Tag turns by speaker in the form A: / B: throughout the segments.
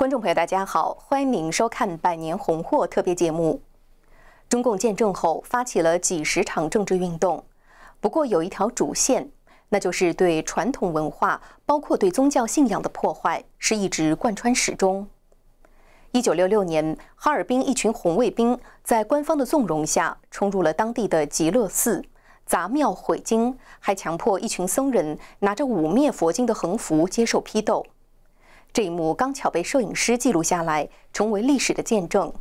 A: 观众朋友，大家好，欢迎您收看《百年红货》特别节目。中共建政后，发起了几十场政治运动，不过有一条主线，那就是对传统文化，包括对宗教信仰的破坏，是一直贯穿始终。一九六六年，哈尔滨一群红卫兵在官方的纵容下，冲入了当地的极乐寺，砸庙毁经，还强迫一群僧人拿着污蔑佛经的横幅接受批斗。这一幕刚巧被摄影师记录下来，成为历史的见证。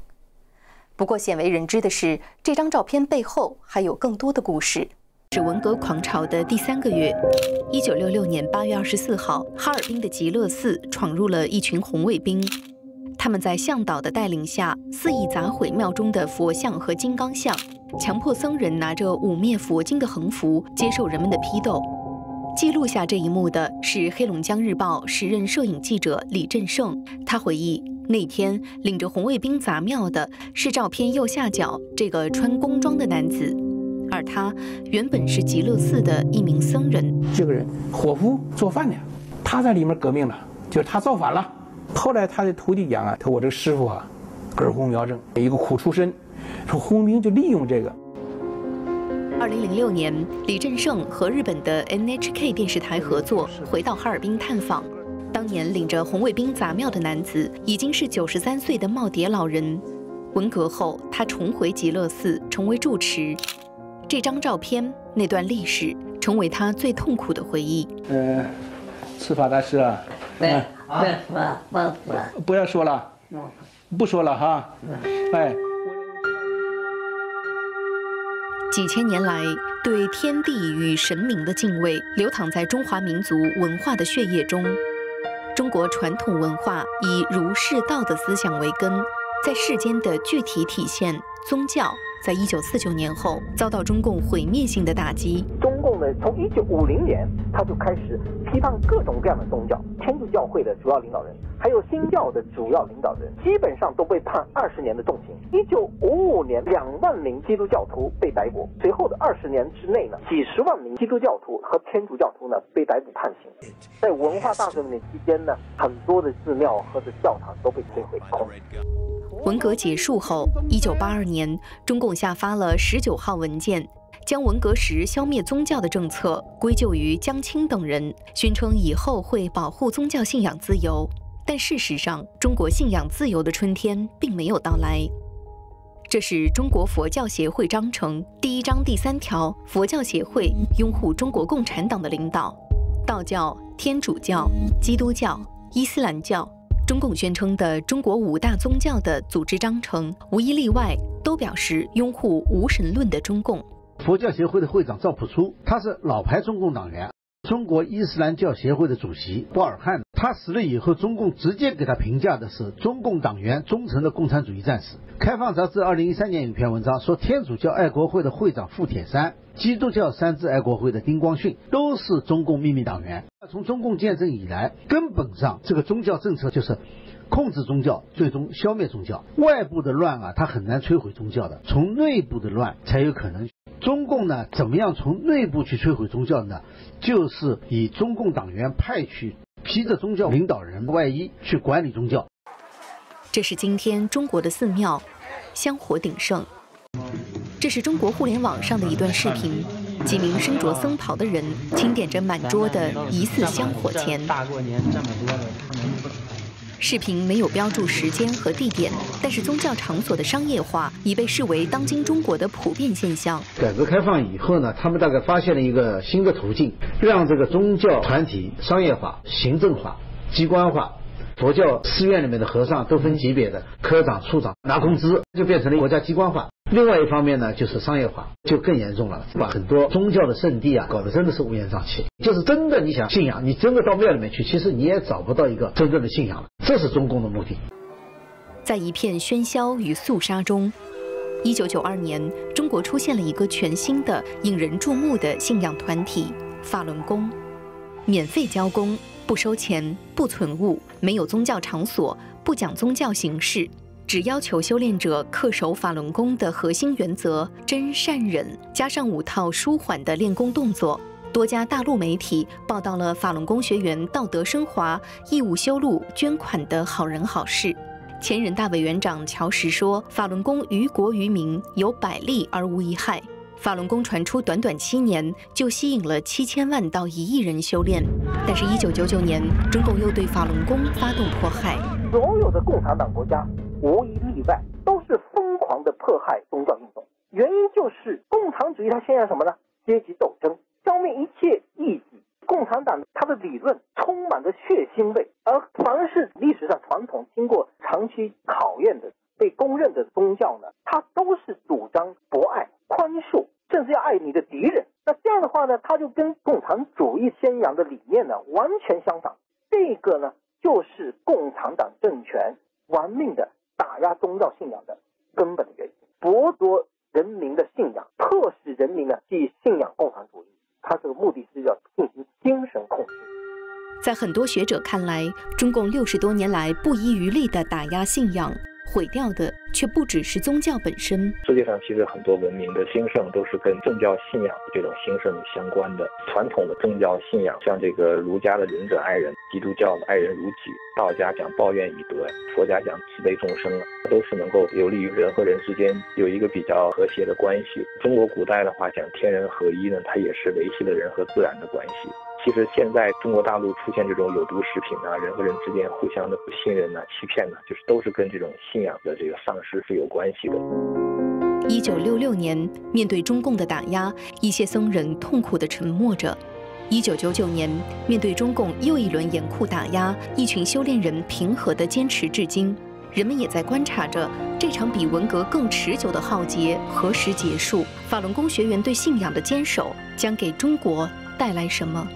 A: 不过，鲜为人知的是，这张照片背后还有更多的故事。是文革狂潮的第三个月，一九六六年八月二十四号，哈尔滨的极乐寺闯入了一群红卫兵。他们在向导的带领下，肆意砸毁庙中的佛像和金刚像，强迫僧人拿着污蔑佛经的横幅接受人们的批斗。记录下这一幕的是黑龙江日报时任摄影记者李振胜。他回忆，那天领着红卫兵砸庙的是照片右下角这个穿工装的男子，而他原本是极乐寺的一名僧人。
B: 这个人伙夫做饭的，他在里面革命了，就是他造反了。后来他的徒弟讲啊，他我这个师傅啊，根红苗正，一个苦出身，说红兵就利用这个。
A: 二零零六年，李振胜和日本的 NHK 电视台合作，回到哈尔滨探访。当年领着红卫兵砸庙的男子，已经是九十三岁的耄耋老人。文革后，他重回极乐寺，成为住持。这张照片，那段历史，成为他最痛苦的回忆。
B: 嗯，司法大师啊。
C: 对。对，不不
B: 不，不要说了，不说了哈。哎，
A: 几千年来对天地与神明的敬畏，流淌在中华民族文化的血液中。中国传统文化以儒释道的思想为根，在世间的具体体现，宗教。在一九四九年后，遭到中共毁灭性的打击。
D: 从一九五零年他就开始批判各种各样的宗教，天主教会的主要领导人，还有新教的主要领导人，基本上都被判二十年的重刑。一九五五年，两万名基督教徒被逮捕，随后的二十年之内呢，几十万名基督教徒和天主教徒呢被逮捕判刑。在文化大革命期间呢，很多的寺庙和的教堂都被摧毁。
A: 文革结束后，一九八二年，中共下发了十九号文件，将文革时消灭宗教的政策归咎于江青等人，宣称以后会保护宗教信仰自由。但事实上，中国信仰自由的春天并没有到来。这是中国佛教协会章程第一章第三条：佛教协会拥护中国共产党的领导。道教、天主教、基督教、伊斯兰教。中共宣称的中国五大宗教的组织章程，无一例外都表示拥护无神论的中共。
E: 佛教协会的会长赵朴初，他是老牌中共党员。中国伊斯兰教协会的主席波尔汉，他死了以后，中共直接给他评价的是中共党员、忠诚的共产主义战士。开放杂志二零一三年有篇文章说，天主教爱国会的会长傅铁山。基督教三自爱国会的丁光训都是中共秘密党员。从中共建政以来，根本上这个宗教政策就是控制宗教，最终消灭宗教。外部的乱啊，它很难摧毁宗教的，从内部的乱才有可能。中共呢，怎么样从内部去摧毁宗教呢？就是以中共党员派去披着宗教领导人外衣去管理宗教。
A: 这是今天中国的寺庙，香火鼎盛。这是中国互联网上的一段视频，几名身着僧袍的人清点着满桌的疑似香火钱。大过年这么多的，视频没有标注时间和地点，但是宗教场所的商业化已被视为当今中国的普遍现象。
E: 改革开放以后呢，他们大概发现了一个新的途径，让这个宗教团体商业化、行政化、机关化。佛教寺院里面的和尚都分级别的，科长、处长拿工资，就变成了国家机关化。另外一方面呢，就是商业化，就更严重了，把很多宗教的圣地啊搞得真的是乌烟瘴气。就是真的你想信仰，你真的到庙里面去，其实你也找不到一个真正的信仰了。这是中共的目的。
A: 在一片喧嚣与肃杀中，一九九二年，中国出现了一个全新的、引人注目的信仰团体——法轮功，免费教功。不收钱，不存物，没有宗教场所，不讲宗教形式，只要求修炼者恪守法轮功的核心原则：真善忍，加上五套舒缓的练功动作，多家大陆媒体报道了法轮功学员道德升华、义务修路、捐款的好人好事。前人大委员长乔石说：“法轮功于国于民有百利而无一害。法轮功传出短短七年，就吸引了七千万到一亿人修炼。但是，一九九九年，中共又对法轮功发动迫害。
D: 所有的共产党国家无一例外都是疯狂的迫害宗教运动，原因就是共产主义它宣扬什么呢？阶级斗争，消灭一切异己。共产党它的理论充满着血腥味，而凡是历史上传统经过长期考验的、被公认的宗教呢，它都是主张博爱、宽恕，甚至要爱你的敌人。那这样的话呢，它就跟共产主义宣扬的理念呢完全相反。这个呢，就是共产党政权玩命的打压宗教信仰的根本原因，剥夺人民的信仰，迫使人民呢去信仰共产主义。它这个目的是要进行精神控制。
A: 在很多学者看来，中共六十多年来不遗余力的打压信仰，毁掉的却不只是宗教本身。
F: 世界上其实很多文明的兴盛都是跟宗教信仰这种兴盛相关的。传统的宗教信仰，像这个儒家的仁者爱人，基督教的爱人如己，道家讲报怨以德，佛家讲慈悲众生，都是能够有利于人和人之间有一个比较和谐的关系。中国古代的话讲天人合一呢，它也是维系了人和自然的关系。其实现在中国大陆出现这种有毒食品啊，人和人之间互相的不信任呐、欺骗呐，就是都是跟这种信仰的这个丧失是有关系的。
A: 一九六六年，面对中共的打压，一些僧人痛苦地沉默着。一九九九年，面对中共又一轮严酷打压，一群修炼人平和地坚持至今。人们也在观察着这场比文革更持久的浩劫何时结束。法轮功学员对信仰的坚守将给中国带来什么？